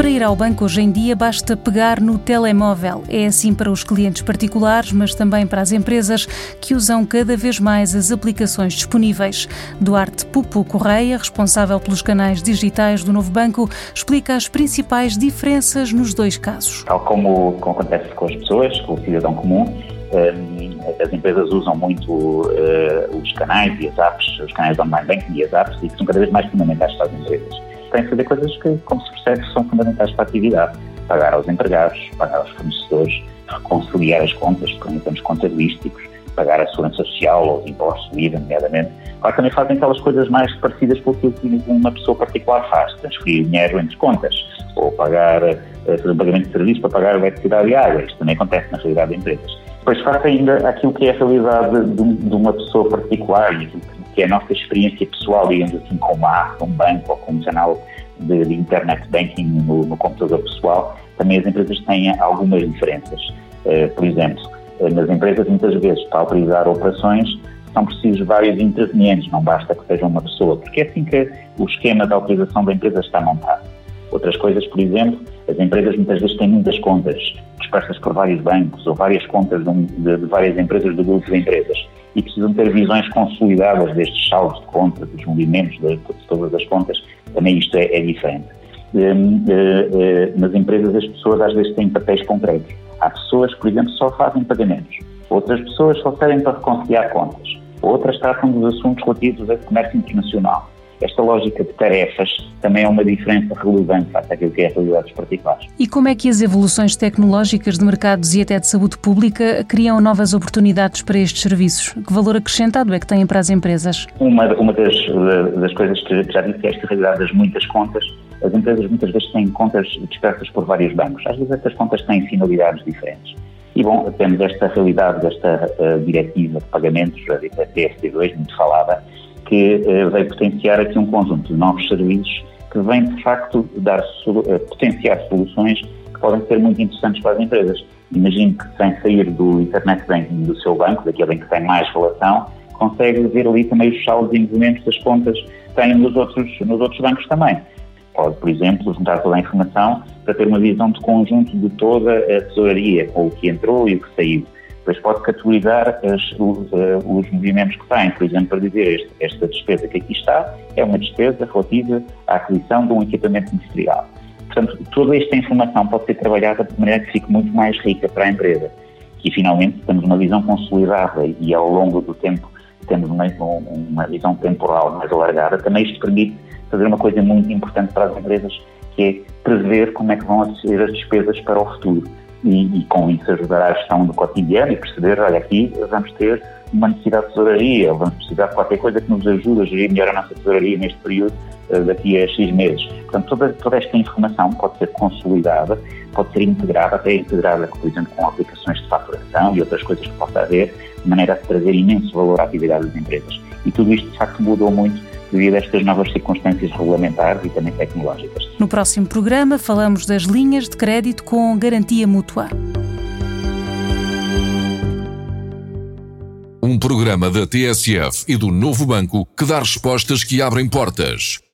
Para ir ao banco hoje em dia basta pegar no telemóvel. É assim para os clientes particulares, mas também para as empresas que usam cada vez mais as aplicações disponíveis. Duarte Pupo Correia, responsável pelos canais digitais do novo banco, explica as principais diferenças nos dois casos. Tal como, acontece com as pessoas, com o cidadão comum, eh, as empresas usam muito uh, os canais e as apps, os canais de online banking e as apps, e que são cada vez mais fundamentais para as empresas tem que fazer coisas que, como se percebe, são fundamentais para a atividade. Pagar aos empregados, pagar aos fornecedores, reconciliar as contas, porque não temos contabilísticos, pagar a segurança social ou os impostos de IVA, nomeadamente. Claro, também fazem aquelas coisas mais parecidas com aquilo que uma pessoa particular faz, transferir dinheiro entre contas, ou pagar, eh, fazer um pagamento de serviço para pagar eletricidade e água. Isto também acontece na realidade de empresas. Depois faz ainda aquilo que é a realidade de, de uma pessoa particular e aquilo que que é a nossa experiência pessoal, digamos assim, com uma app, um banco ou com um canal de, de internet banking no, no, computador pessoal, também as empresas têm algumas diferenças. Uh, por exemplo, uh, nas empresas, muitas vezes, para autorizar operações, são precisos vários intervenientes, não basta que seja uma pessoa, porque é assim que o esquema de autorização da empresa está montado. Outras coisas, por exemplo, as empresas muitas vezes têm muitas contas dispersas por vários bancos ou várias contas de, de, de várias empresas, de grupos de empresas e precisam ter visões consolidadas destes saldos de contas, dos movimentos de, de todas as contas, também isto é, é diferente. Um, uh, uh, nas empresas as pessoas às vezes têm papéis concretos. Há pessoas que, por exemplo, só fazem pagamentos. Outras pessoas só servem para reconciliar contas. Outras tratam dos assuntos relativos ao comércio internacional esta lógica de tarefas também é uma diferença relevante face àquilo que é a realidade dos particulares. E como é que as evoluções tecnológicas de mercados e até de saúde pública criam novas oportunidades para estes serviços? Que valor acrescentado é que têm para as empresas? Uma, uma das, das coisas que já disse é esta realidade das muitas contas. As empresas muitas vezes têm contas dispersas por vários bancos. Às vezes estas contas têm finalidades diferentes. E bom, temos esta realidade desta uh, diretiva de pagamentos, a TFT2, muito falada, que eh, veio potenciar aqui um conjunto de novos serviços que vem de facto dar, eh, potenciar soluções que podem ser muito interessantes para as empresas. Imagino que sem sair do internet banking do seu banco, daquele em que tem mais relação, consegue ver ali também os saldos e movimentos das contas que tem nos outros, nos outros bancos também. Pode, por exemplo, juntar toda a informação para ter uma visão de conjunto de toda a tesouraria, com o que entrou e o que saiu depois pode categorizar as, os, uh, os, movimentos que tem, por exemplo, para dizer este, esta despesa que aqui está é uma despesa relativa à aquisição de um equipamento industrial. Portanto, toda esta informação pode ser trabalhada de maneira que fique muito mais rica para a empresa. E finalmente temos uma visão consolidada e ao longo do tempo temos uma, uma visão temporal mais alargada. Também isto permite fazer uma coisa muito importante para as empresas, que é prever como é que vão ser as despesas para o futuro e, e, com isso ajudar à gestão do cotidiano e perceber, olha, aqui vamos ter uma necessidade de tesouraria, vamos precisar de qualquer coisa que nos ajude a gerir melhor a nossa tesouraria neste período, eh, daqui a X meses. Portanto, toda, toda esta informação pode ser consolidada, pode ser integrada, até integrada, por exemplo, com aplicações de faturação e outras coisas que possa haver, de maneira a trazer imenso valor à atividade das empresas. E tudo isto, de facto, mudou muito devido a estas novas circunstâncias regulamentares e também tecnológicas. No próximo programa falamos das linhas de crédito com garantia mútua. Um programa da TSF e do Novo Banco que dá respostas que abrem portas.